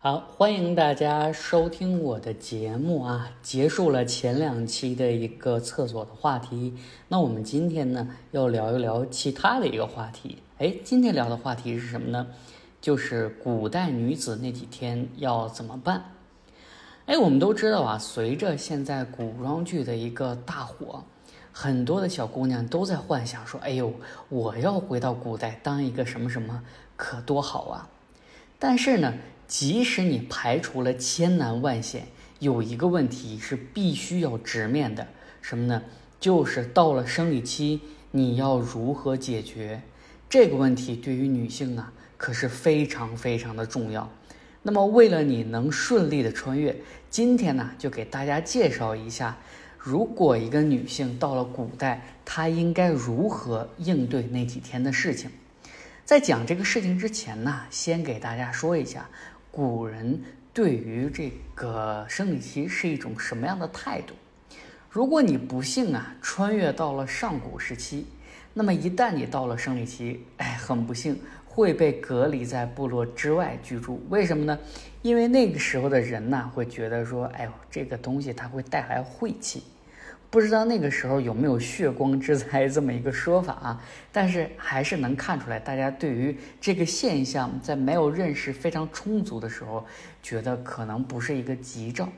好，欢迎大家收听我的节目啊！结束了前两期的一个厕所的话题，那我们今天呢要聊一聊其他的一个话题。哎，今天聊的话题是什么呢？就是古代女子那几天要怎么办？哎，我们都知道啊，随着现在古装剧的一个大火，很多的小姑娘都在幻想说：“哎呦，我要回到古代当一个什么什么，可多好啊！”但是呢。即使你排除了千难万险，有一个问题是必须要直面的，什么呢？就是到了生理期，你要如何解决这个问题？对于女性啊，可是非常非常的重要。那么，为了你能顺利的穿越，今天呢，就给大家介绍一下，如果一个女性到了古代，她应该如何应对那几天的事情。在讲这个事情之前呢，先给大家说一下。古人对于这个生理期是一种什么样的态度？如果你不幸啊穿越到了上古时期，那么一旦你到了生理期，哎，很不幸会被隔离在部落之外居住。为什么呢？因为那个时候的人呢会觉得说，哎呦，这个东西它会带来晦气。不知道那个时候有没有血光之灾这么一个说法啊？但是还是能看出来，大家对于这个现象在没有认识非常充足的时候，觉得可能不是一个吉兆。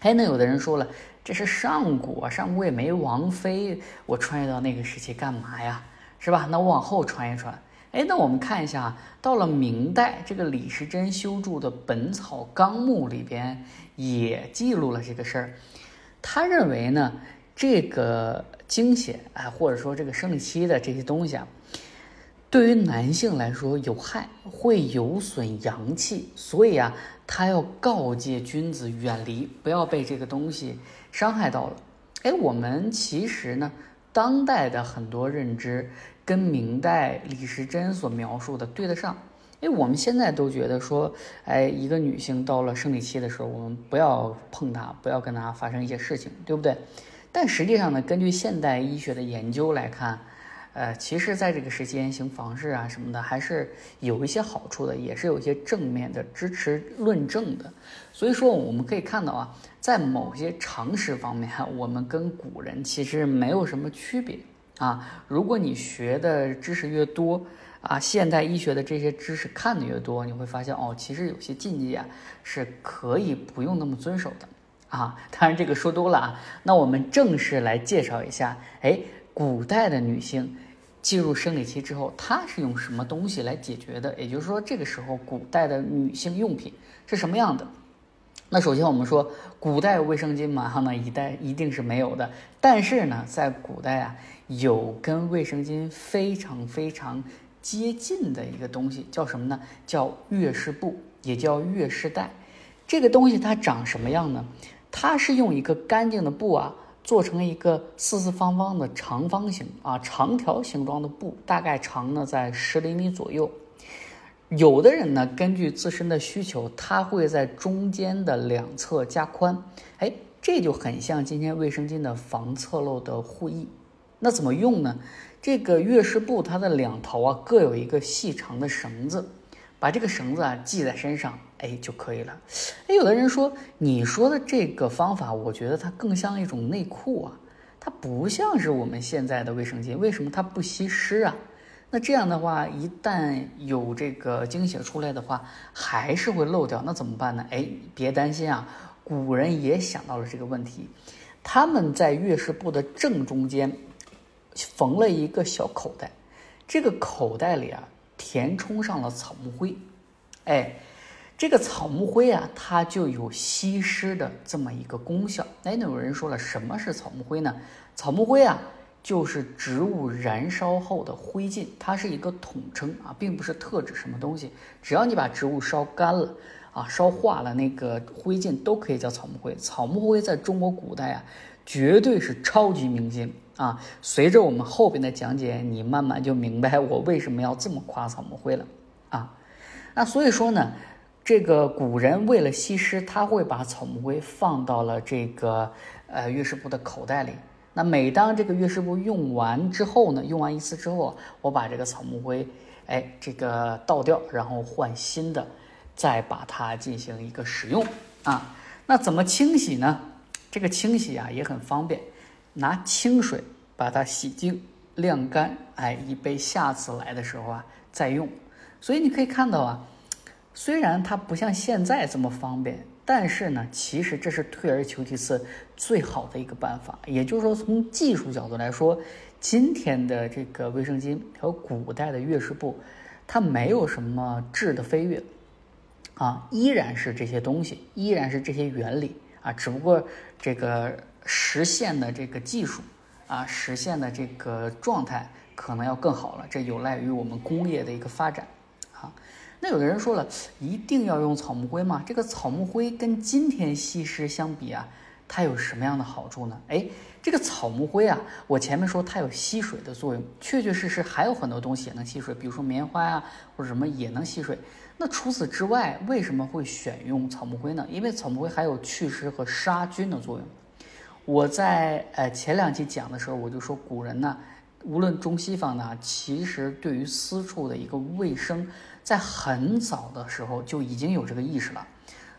哎，那有的人说了，这是上古啊，上古也没王妃，我穿越到那个时期干嘛呀？是吧？那我往后穿一穿。哎，那我们看一下，到了明代，这个李时珍修筑的《本草纲目》里边也记录了这个事儿。他认为呢，这个经血啊，或者说这个生理期的这些东西啊，对于男性来说有害，会有损阳气，所以啊，他要告诫君子远离，不要被这个东西伤害到了。哎，我们其实呢，当代的很多认知跟明代李时珍所描述的对得上。哎，我们现在都觉得说，哎，一个女性到了生理期的时候，我们不要碰她，不要跟她发生一些事情，对不对？但实际上呢，根据现代医学的研究来看，呃，其实在这个时间行房事啊什么的，还是有一些好处的，也是有一些正面的支持论证的。所以说，我们可以看到啊，在某些常识方面，我们跟古人其实没有什么区别啊。如果你学的知识越多，啊，现代医学的这些知识看的越多，你会发现哦，其实有些禁忌啊是可以不用那么遵守的啊。当然这个说多了啊，那我们正式来介绍一下，哎，古代的女性进入生理期之后，她是用什么东西来解决的？也就是说，这个时候古代的女性用品是什么样的？那首先我们说，古代卫生巾嘛，哈，那一代一定是没有的。但是呢，在古代啊，有跟卫生巾非常非常。接近的一个东西叫什么呢？叫月事布，也叫月事带。这个东西它长什么样呢？它是用一个干净的布啊，做成一个四四方方的长方形啊，长条形状的布，大概长呢在十厘米左右。有的人呢，根据自身的需求，他会在中间的两侧加宽。哎，这就很像今天卫生巾的防侧漏的护翼。那怎么用呢？这个月事布它的两头啊各有一个细长的绳子，把这个绳子啊系在身上，哎就可以了。哎，有的人说你说的这个方法，我觉得它更像一种内裤啊，它不像是我们现在的卫生巾。为什么它不吸湿啊？那这样的话，一旦有这个经血出来的话，还是会漏掉，那怎么办呢？哎，别担心啊，古人也想到了这个问题，他们在月事布的正中间。缝了一个小口袋，这个口袋里啊填充上了草木灰，哎，这个草木灰啊它就有吸湿的这么一个功效。哎，那有人说了，什么是草木灰呢？草木灰啊就是植物燃烧后的灰烬，它是一个统称啊，并不是特指什么东西。只要你把植物烧干了啊，烧化了那个灰烬都可以叫草木灰。草木灰在中国古代啊绝对是超级明星。啊，随着我们后边的讲解，你慢慢就明白我为什么要这么夸草木灰了啊。那所以说呢，这个古人为了吸湿，他会把草木灰放到了这个呃月事布的口袋里。那每当这个月事布用完之后呢，用完一次之后，我把这个草木灰哎这个倒掉，然后换新的，再把它进行一个使用啊。那怎么清洗呢？这个清洗啊也很方便，拿清水把它洗净、晾干，哎，以备下次来的时候啊再用。所以你可以看到啊，虽然它不像现在这么方便，但是呢，其实这是退而求其次最好的一个办法。也就是说，从技术角度来说，今天的这个卫生巾和古代的月事布，它没有什么质的飞跃。啊，依然是这些东西，依然是这些原理啊，只不过这个实现的这个技术啊，实现的这个状态可能要更好了。这有赖于我们工业的一个发展啊。那有的人说了，一定要用草木灰吗？这个草木灰跟今天吸湿相比啊，它有什么样的好处呢？哎，这个草木灰啊，我前面说它有吸水的作用，确确实实还有很多东西也能吸水，比如说棉花啊或者什么也能吸水。那除此之外，为什么会选用草木灰呢？因为草木灰还有祛湿和杀菌的作用。我在呃前两期讲的时候，我就说古人呢，无论中西方呢，其实对于私处的一个卫生，在很早的时候就已经有这个意识了。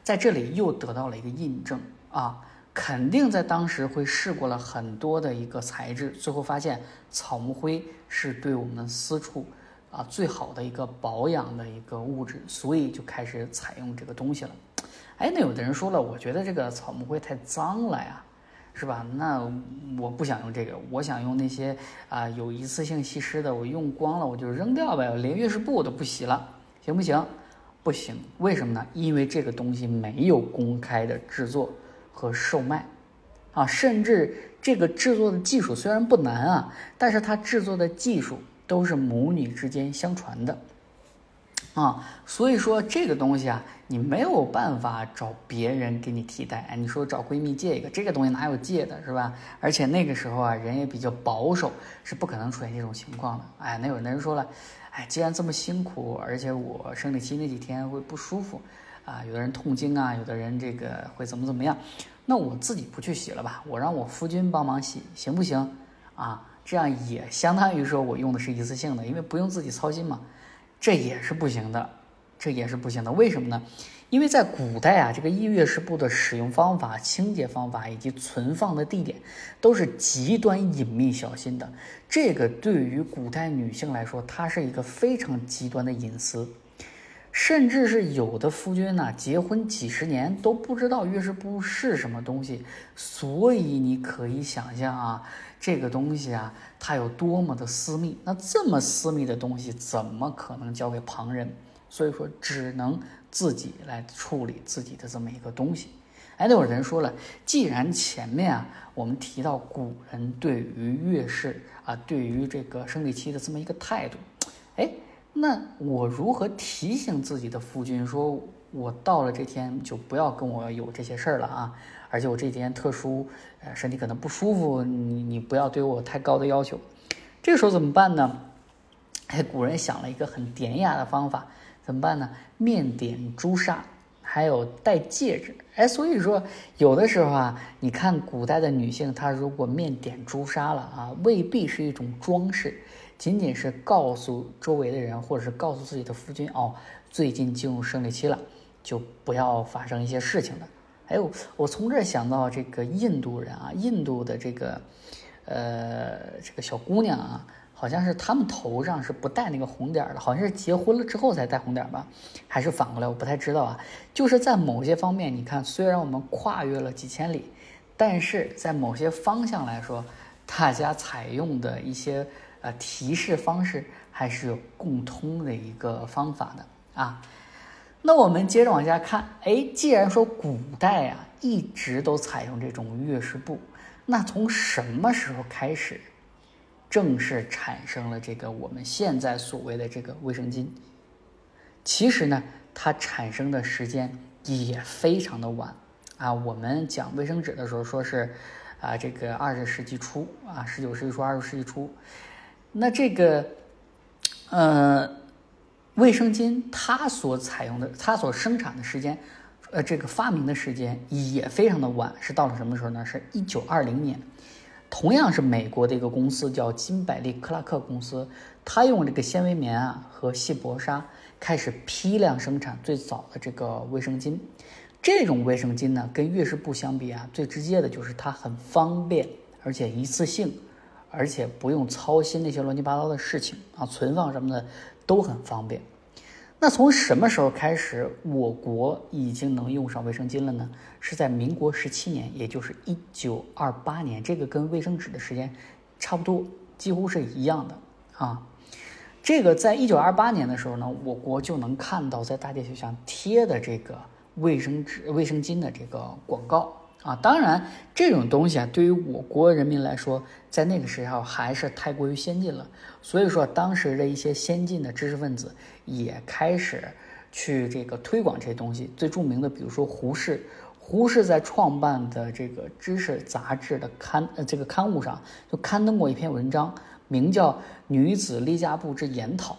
在这里又得到了一个印证啊，肯定在当时会试过了很多的一个材质，最后发现草木灰是对我们私处。啊，最好的一个保养的一个物质，所以就开始采用这个东西了。哎，那有的人说了，我觉得这个草木灰太脏了呀，是吧？那我不想用这个，我想用那些啊有一次性吸湿的，我用光了我就扔掉呗，我连月事布我都不洗了，行不行？不行，为什么呢？因为这个东西没有公开的制作和售卖，啊，甚至这个制作的技术虽然不难啊，但是它制作的技术。都是母女之间相传的，啊，所以说这个东西啊，你没有办法找别人给你替代。哎，你说找闺蜜借一个，这个东西哪有借的，是吧？而且那个时候啊，人也比较保守，是不可能出现这种情况的。哎，那有的人说了，哎，既然这么辛苦，而且我生理期那几天会不舒服，啊，有的人痛经啊，有的人这个会怎么怎么样，那我自己不去洗了吧，我让我夫君帮忙洗，行不行？啊？这样也相当于说我用的是一次性的，因为不用自己操心嘛，这也是不行的，这也是不行的。为什么呢？因为在古代啊，这个月事布的使用方法、清洁方法以及存放的地点都是极端隐秘小心的。这个对于古代女性来说，它是一个非常极端的隐私，甚至是有的夫君呢，结婚几十年都不知道月事布是什么东西。所以你可以想象啊。这个东西啊，它有多么的私密？那这么私密的东西，怎么可能交给旁人？所以说，只能自己来处理自己的这么一个东西。哎，那有人说了，既然前面啊，我们提到古人对于月事啊，对于这个生理期的这么一个态度，哎，那我如何提醒自己的夫君，说我到了这天就不要跟我有这些事儿了啊？而且我这几天特殊，呃，身体可能不舒服，你你不要对我太高的要求。这个时候怎么办呢？哎，古人想了一个很典雅的方法，怎么办呢？面点朱砂，还有戴戒指。哎，所以说有的时候啊，你看古代的女性，她如果面点朱砂了啊，未必是一种装饰，仅仅是告诉周围的人，或者是告诉自己的夫君哦，最近进入生理期了，就不要发生一些事情了。还有，我从这儿想到这个印度人啊，印度的这个，呃，这个小姑娘啊，好像是他们头上是不戴那个红点的，好像是结婚了之后才戴红点吧，还是反过来，我不太知道啊。就是在某些方面，你看，虽然我们跨越了几千里，但是在某些方向来说，大家采用的一些呃提示方式还是有共通的一个方法的啊。那我们接着往下看，哎，既然说古代啊一直都采用这种月事布，那从什么时候开始正式产生了这个我们现在所谓的这个卫生巾？其实呢，它产生的时间也非常的晚啊。我们讲卫生纸的时候说是啊，这个二十世纪初啊，十九世纪初、二十世纪初，那这个，呃。卫生巾它所采用的，它所生产的时间，呃，这个发明的时间也非常的晚，是到了什么时候呢？是一九二零年，同样是美国的一个公司叫金百利克拉克公司，它用这个纤维棉啊和细薄纱开始批量生产最早的这个卫生巾。这种卫生巾呢，跟月事布相比啊，最直接的就是它很方便，而且一次性，而且不用操心那些乱七八糟的事情啊，存放什么的都很方便。那从什么时候开始，我国已经能用上卫生巾了呢？是在民国十七年，也就是一九二八年。这个跟卫生纸的时间差不多，几乎是一样的啊。这个在一九二八年的时候呢，我国就能看到在大街小巷贴的这个卫生纸、卫生巾的这个广告啊。当然，这种东西啊，对于我国人民来说，在那个时候还是太过于先进了。所以说，当时的一些先进的知识分子。也开始去这个推广这些东西。最著名的，比如说胡适，胡适在创办的这个知识杂志的刊呃这个刊物上，就刊登过一篇文章，名叫《女子例家部之研讨》。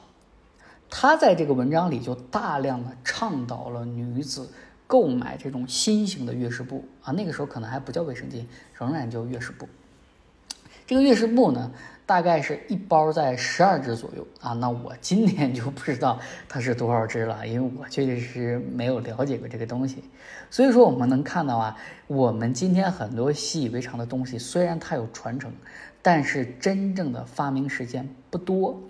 他在这个文章里就大量的倡导了女子购买这种新型的月事布啊，那个时候可能还不叫卫生巾，仍然叫月事布。这个月事布呢？大概是一包在十二支左右啊，那我今天就不知道它是多少支了，因为我确确实实没有了解过这个东西。所以说我们能看到啊，我们今天很多习以为常的东西，虽然它有传承，但是真正的发明时间不多。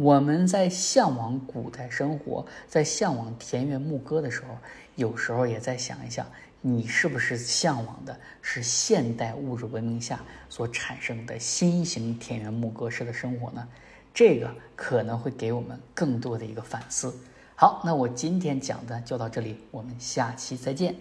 我们在向往古代生活，在向往田园牧歌的时候，有时候也在想一想。你是不是向往的是现代物质文明下所产生的新型田园牧歌式的生活呢？这个可能会给我们更多的一个反思。好，那我今天讲的就到这里，我们下期再见。